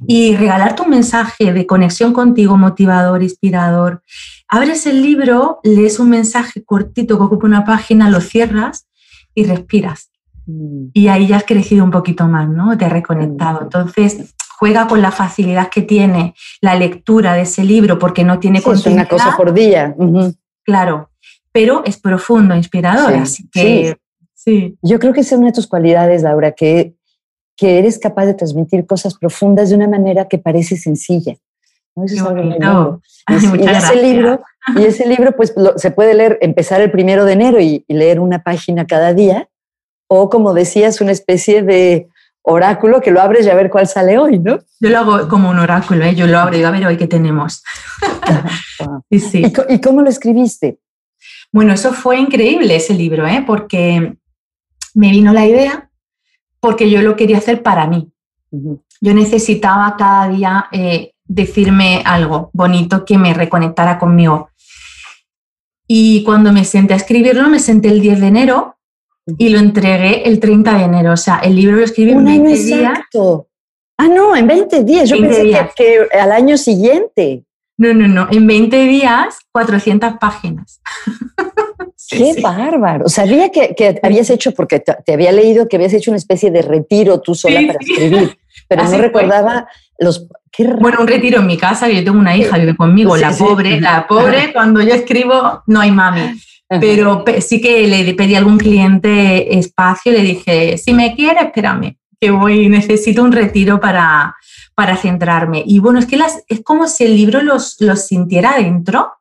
[SPEAKER 2] y regalarte un mensaje de conexión contigo, motivador, inspirador. Abres el libro, lees un mensaje cortito que ocupa una página, lo cierras y respiras. Mm. Y ahí ya has crecido un poquito más, ¿no? Te has reconectado. Mm. Entonces, juega con la facilidad que tiene la lectura de ese libro porque no tiene
[SPEAKER 1] sí, Es una cosa por día.
[SPEAKER 2] Claro, pero es profundo, inspirador. así que
[SPEAKER 1] yo creo que esa es una de tus cualidades, Laura, que, que eres capaz de transmitir cosas profundas de una manera que parece sencilla. ¿no? Eso es algo muy y, ese libro, y ese libro, pues se puede leer, empezar el primero de enero y, leer una página cada día, o como decías, una especie de oráculo que lo abres y a ver cuál sale hoy, ¿no?
[SPEAKER 2] Yo lo hago como un oráculo, ¿eh? yo lo abro y digo, a ver hoy qué tenemos.
[SPEAKER 1] sí. ¿Y, cómo lo escribiste?
[SPEAKER 2] Bueno, eso fue increíble ese libro, ¿eh? porque me vino la idea porque yo lo quería hacer para mí. Yo necesitaba cada día eh, decirme algo bonito que me reconectara conmigo. Y cuando me senté a escribirlo, me senté el 10 de enero y lo entregué el 30 de enero. O sea, el libro lo escribí en 20 días.
[SPEAKER 1] Ah, no, en 20 días. Yo pensé Que, que, al año siguiente.
[SPEAKER 2] No, no, no. En 20 días, 400 páginas.
[SPEAKER 1] ¡Qué bárbaro! Sabía que, habías hecho, porque te, había leído que habías hecho una especie de retiro tú sola para escribir, pero no recordaba los...
[SPEAKER 2] bueno, un retiro en mi casa, que yo tengo una hija, vive conmigo, la pobre, la pobre, cuando yo escribo no hay mami. Pero sí que le pedí a algún cliente espacio y le dije, si me quiere, espérame, que voy, necesito un retiro para, para centrarme. Y bueno, es que las, es como si el libro los, los sintiera dentro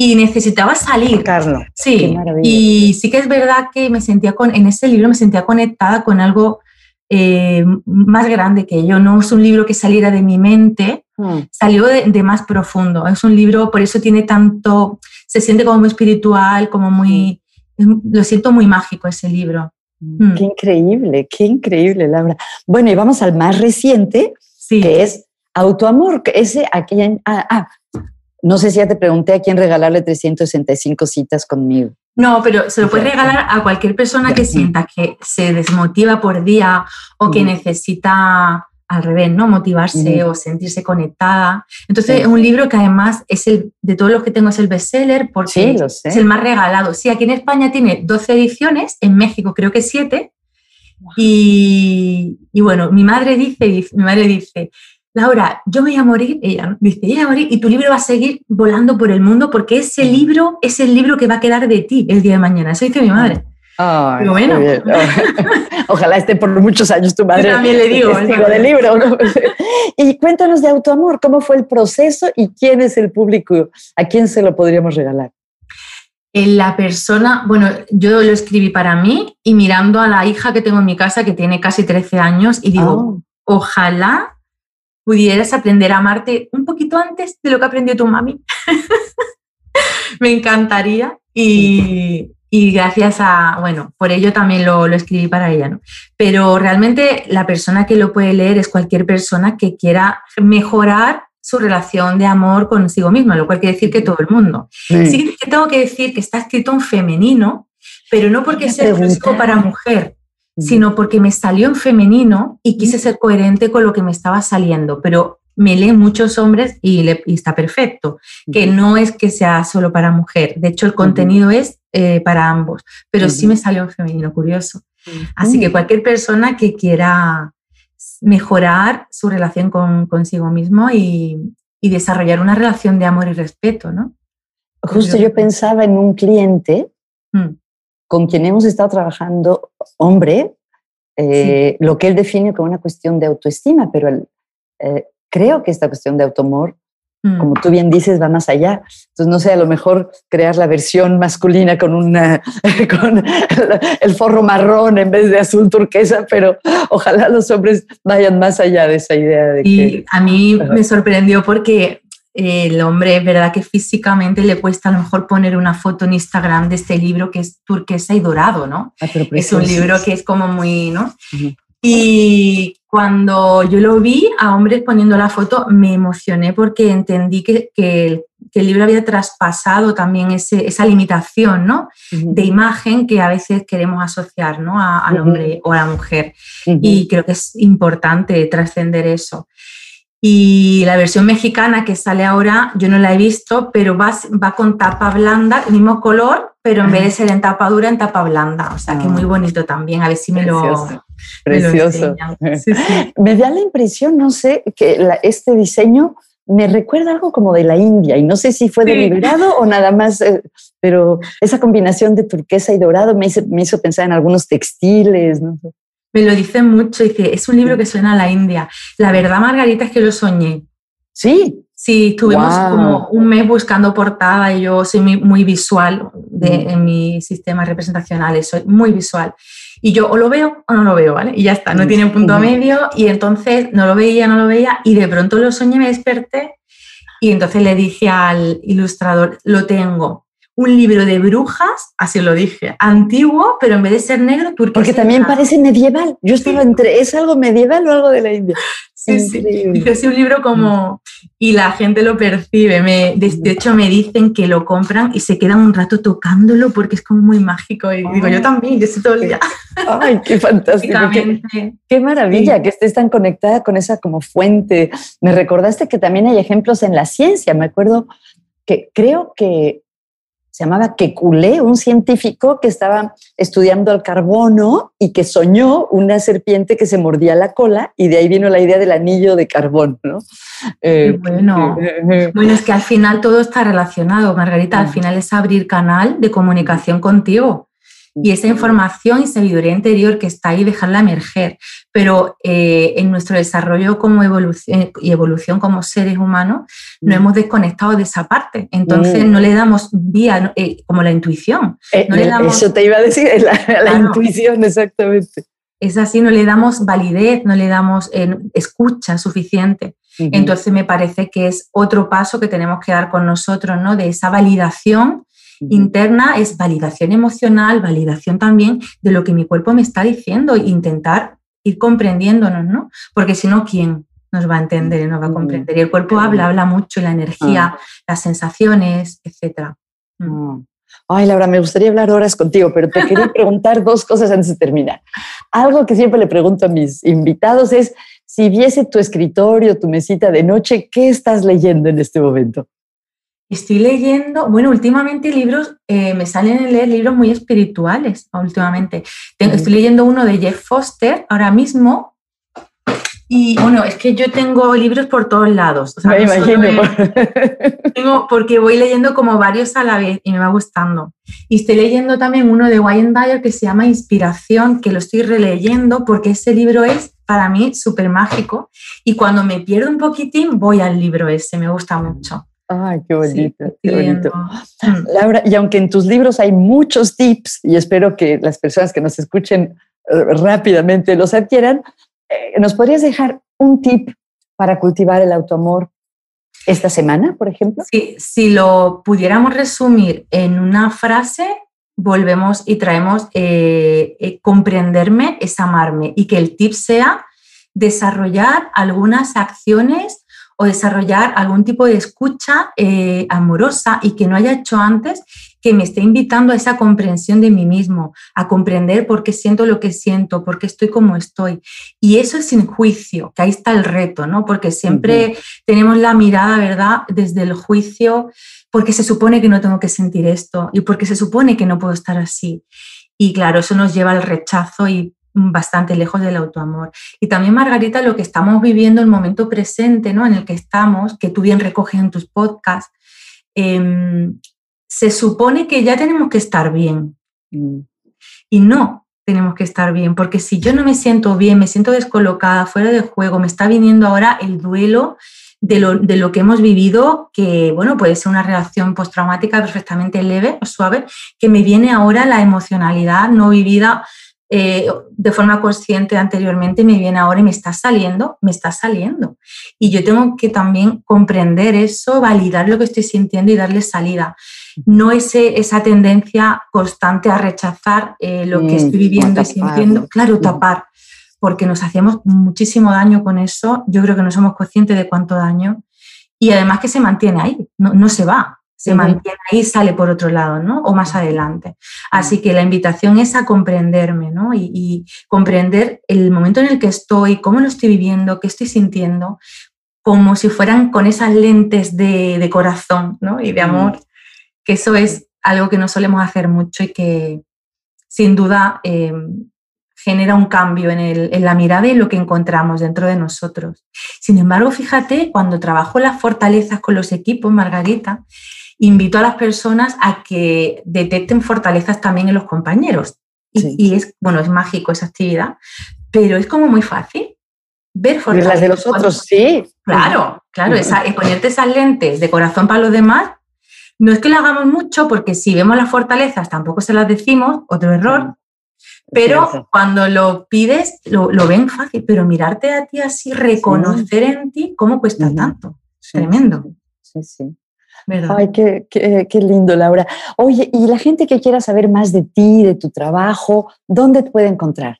[SPEAKER 2] y necesitaba salir.
[SPEAKER 1] Carlos.
[SPEAKER 2] Sí, y sí que es verdad que me sentía con, en ese libro me sentía conectada con algo eh, más grande que yo. No es un libro que saliera de mi mente, hmm. salió de, más profundo. Es un libro, por eso tiene tanto, se siente como muy espiritual, como muy, hmm. lo siento muy mágico ese libro.
[SPEAKER 1] Hmm. Qué increíble, qué increíble, Laura. Bueno, y vamos al más reciente, que es Autoamor, que ese aquí ah, ah, no sé si ya te pregunté a quién regalarle 365 citas conmigo.
[SPEAKER 2] No, pero se lo puedes regalar a cualquier persona que sienta que se desmotiva por día o que necesita al revés, ¿no? Motivarse o sentirse conectada. Entonces, es un libro que además es el, de todos los que tengo, es el bestseller porque es el más regalado. Sí, aquí en España tiene 12 ediciones, en México creo que 7. Y, y, bueno, mi madre dice, mi madre dice, Laura, yo me voy a morir, ella dice, yo voy a morir y tu libro va a seguir volando por el mundo porque ese libro es el libro que va a quedar de ti el día de mañana. Eso dice mi madre.
[SPEAKER 1] Pero bueno. Ojalá esté por muchos años tu madre.
[SPEAKER 2] Yo también le digo.
[SPEAKER 1] del libro. y cuéntanos de Autoamor, ¿cómo fue el proceso y quién es el público? ¿A quién se lo podríamos regalar?
[SPEAKER 2] Eh, la persona, bueno, yo lo escribí para mí y mirando a la hija que tengo en mi casa que tiene casi 13 años y digo, ah. ojalá pudieras aprender a amarte un poquito antes de lo que aprendió tu mami. Me encantaría y, gracias a, bueno, por ello también lo, escribí para ella, ¿no? Pero realmente la persona que lo puede leer es cualquier persona que quiera mejorar su relación de amor consigo misma, lo cual quiere decir que todo el mundo. Sí, que tengo que decir que está escrito en femenino, pero no porque sea exclusivo para mujer, sino porque me salió en femenino y quise ser coherente con lo que me estaba saliendo, pero me leen muchos hombres y, está perfecto, que no es que sea solo para mujer, de hecho el contenido es eh, para ambos, pero sí me salió en femenino, curioso. Así que cualquier persona que quiera mejorar su relación con, consigo mismo y, desarrollar una relación de amor y respeto, ¿no?
[SPEAKER 1] Justo yo pensaba en un cliente mm. Con quien hemos estado trabajando, hombre, eh, lo que él define como una cuestión de autoestima, pero el, eh, creo que esta cuestión de automor, mm. como tú bien dices, va más allá. Entonces, no sé, a lo mejor crear la versión masculina con, una, con el forro marrón en vez de azul turquesa, pero ojalá los hombres vayan más allá de esa idea. De
[SPEAKER 2] y a mí me sorprendió porque el hombre, es verdad que físicamente le cuesta a lo mejor poner una foto en Instagram de este libro que es turquesa y dorado, ¿no? Ah, es un libro que es como muy, ¿no? Y cuando yo lo vi a hombres poniendo la foto, me emocioné porque entendí que, que, el libro había traspasado también ese, esa limitación ¿no? de imagen que a veces queremos asociar ¿no? al hombre o a la mujer. Y creo que es importante trascender eso. Y la versión mexicana que sale ahora, yo no la he visto, pero va, va con tapa blanda, el mismo color, pero en vez de ser en tapa dura, en tapa blanda. O sea, que muy ah. bonito también. A ver si me lo.
[SPEAKER 1] Precioso. Me, da la impresión, no sé, que este diseño me recuerda algo como de la India y no sé si fue deliberado o nada más, eh, pero esa combinación de turquesa y dorado me hizo, me hizo pensar en algunos textiles, no sé.
[SPEAKER 2] Me lo dicen mucho, dice, es un libro que suena a la India. La verdad, Margarita, es que lo soñé.
[SPEAKER 1] Sí.
[SPEAKER 2] Sí, estuvimos como un mes buscando portada y yo soy muy, visual de, mm. en mis sistemas representacionales, soy muy visual. Y yo o lo veo o no lo veo, ¿vale? Y ya está, no tiene un punto medio y entonces no lo veía, no lo veía y de pronto lo soñé, me desperté y entonces le dije al ilustrador, lo tengo, un libro de brujas, así lo dije, antiguo, pero en vez de ser negro, turquesa.
[SPEAKER 1] Porque también parece medieval. Yo estaba entre, ¿es algo medieval o algo de la India?
[SPEAKER 2] Sí, sí. Dice, un libro como... Y la gente lo percibe. Me, de, hecho, me dicen que lo compran y se quedan un rato tocándolo porque es como muy mágico. Y digo, yo también, yo estoy todo el día.
[SPEAKER 1] Ay, qué fantástico. Qué, maravilla que estés tan conectada con esa como fuente. Me recordaste que también hay ejemplos en la ciencia. Me acuerdo que creo que se llamaba Kekulé, un científico que estaba estudiando el carbono y que soñó una serpiente que se mordía la cola y de ahí vino la idea del anillo de carbón. ¿no?
[SPEAKER 2] Eh, bueno. bueno, es que al final todo está relacionado, Margarita, al final es abrir canal de comunicación contigo y esa información y sabiduría interior que está ahí, dejarla emerger. Pero eh, en nuestro desarrollo como evolución y evolución como seres humanos, no hemos desconectado de esa parte. Entonces mm. no le damos vía eh, como la intuición.
[SPEAKER 1] Eh, eso te iba a decir, la, intuición, exactamente.
[SPEAKER 2] Es así, no le damos validez, no le damos escucha suficiente. Entonces me parece que es otro paso que tenemos que dar con nosotros, ¿no? De esa validación interna es validación emocional, validación también de lo que mi cuerpo me está diciendo, intentar ir comprendiéndonos, ¿no? Porque si no, ¿quién nos va a entender y nos va a comprender? Y el cuerpo habla, habla mucho, la energía, ah. las sensaciones, etc.
[SPEAKER 1] Mm. Ah. Ay, Laura, me gustaría hablar horas contigo, pero te quería preguntar dos cosas antes de terminar. Algo que siempre le pregunto a mis invitados es, si viese tu escritorio, tu mesita de noche, ¿qué estás leyendo en este momento?
[SPEAKER 2] Estoy leyendo, bueno, últimamente libros, eh, me salen a leer libros muy espirituales, últimamente. Estoy leyendo uno de Jeff Foster ahora mismo. Y bueno, es que yo tengo libros por todos lados.
[SPEAKER 1] me imagino.
[SPEAKER 2] tengo, porque voy leyendo como varios a la vez y me va gustando. Y estoy leyendo también uno de Wayne Dyer que se llama Inspiración, que lo estoy releyendo porque ese libro es para mí súper mágico. Y cuando me pierdo un poquitín, voy al libro ese, me gusta mucho.
[SPEAKER 1] Ay, qué bonito, qué bonito. Laura, y aunque en tus libros hay muchos tips, y espero que las personas que nos escuchen eh, rápidamente los adquieran, eh, ¿nos podrías dejar un tip para cultivar el autoamor esta semana, por ejemplo?
[SPEAKER 2] Sí, si lo pudiéramos resumir en una frase, volvemos y traemos eh, comprenderme es amarme y que el tip sea desarrollar algunas acciones o desarrollar algún tipo de escucha eh, amorosa y que no haya hecho antes que me esté invitando a esa comprensión de mí mismo, a comprender por qué siento lo que siento, por qué estoy como estoy. Y eso es sin juicio, que ahí está el reto, ¿no? Porque siempre tenemos la mirada, ¿verdad?, desde el juicio, porque se supone que no tengo que sentir esto y porque se supone que no puedo estar así. Y claro, eso nos lleva al rechazo y bastante lejos del autoamor. Y también, Margarita, lo que estamos viviendo, el momento presente ¿no? en el que estamos, que tú bien recoges en tus podcasts, em, se supone que ya tenemos que estar bien. Mm. Y no tenemos que estar bien, porque si yo no me siento bien, me siento descolocada, fuera de juego, me está viniendo ahora el duelo de lo, de lo, que hemos vivido, que bueno, puede ser una reacción postraumática perfectamente leve o suave, que me viene ahora la emocionalidad no vivida eh, de forma consciente anteriormente me viene ahora y me está saliendo, me está saliendo. Y yo tengo que también comprender eso, validar lo que estoy sintiendo y darle salida. No ese, esa tendencia constante a rechazar eh, lo que estoy mm, viviendo y sintiendo, claro, mm. tapar, porque nos hacemos muchísimo daño con eso. Yo creo que no somos conscientes de cuánto daño. Y además que se mantiene ahí, no, no se va se mantiene ahí, sale por otro lado, ¿no? O más adelante. Así que la invitación es a comprenderme, ¿no? Y, comprender el momento en el que estoy, cómo lo estoy viviendo, qué estoy sintiendo, como si fueran con esas lentes de, corazón, ¿no? Y de amor, que eso es algo que no solemos hacer mucho y que sin duda em, genera un cambio en, en, la mirada y lo que encontramos dentro de nosotros. Sin embargo, fíjate, cuando trabajo las fortalezas con los equipos, Margarita, invito a las personas a que detecten fortalezas también en los compañeros. Y, es, bueno, es mágico esa actividad, pero es como muy fácil ver fortalezas.
[SPEAKER 1] las de los otros, sí.
[SPEAKER 2] Claro, claro, esa, ponerte esas lentes de corazón para los demás. No es que lo hagamos mucho, porque si vemos las fortalezas tampoco se las decimos, otro error, pero cuando lo pides, lo, ven fácil, pero mirarte a ti así, reconocer en ti, ¿cómo cuesta tanto? Tremendo.
[SPEAKER 1] Sí, sí. Ay, qué, qué, lindo, Laura. Oye, y la gente que quiera saber más de ti, de tu trabajo, ¿dónde te puede encontrar?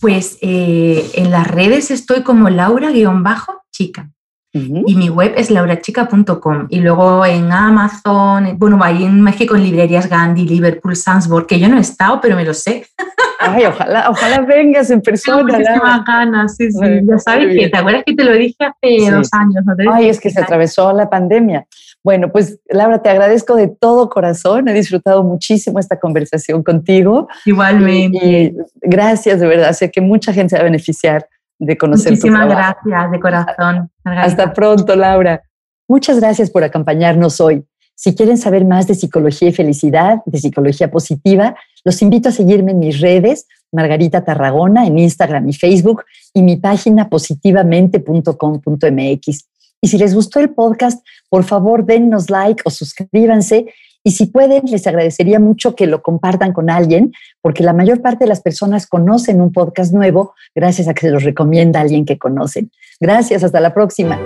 [SPEAKER 2] Pues eh, en las redes estoy como Laura-chica. Y mi web es laurachica.com. Y luego en Amazon, bueno, ahí en México en librerías Gandhi, Liverpool, Sandsburg, que yo no he estado, pero me lo sé.
[SPEAKER 1] Ay, ojalá, ojalá vengas en persona.
[SPEAKER 2] Tengo ganas, sí, sí. ya sabes que, ¿te acuerdas que te lo dije hace dos años?
[SPEAKER 1] Ay, es que se atravesó la pandemia. Bueno, pues Laura, te agradezco de todo corazón. He disfrutado muchísimo esta conversación contigo.
[SPEAKER 2] Igualmente.
[SPEAKER 1] Y, gracias, de verdad. Sé que mucha gente se va a beneficiar de conocer
[SPEAKER 2] Muchísimas gracias, de corazón.
[SPEAKER 1] Hasta pronto, Laura. Muchas gracias por acompañarnos hoy. Si quieren saber más de psicología y felicidad, de psicología positiva, los invito a seguirme en mis redes, Margarita Tarragona, en Instagram y Facebook, y mi página positivamente.com.mx. Y si les gustó el podcast, por favor dennos like o suscríbanse. Y si pueden, les agradecería mucho que lo compartan con alguien, porque la mayor parte de las personas conocen un podcast nuevo gracias a que se los recomienda alguien que conocen. Gracias, hasta la próxima.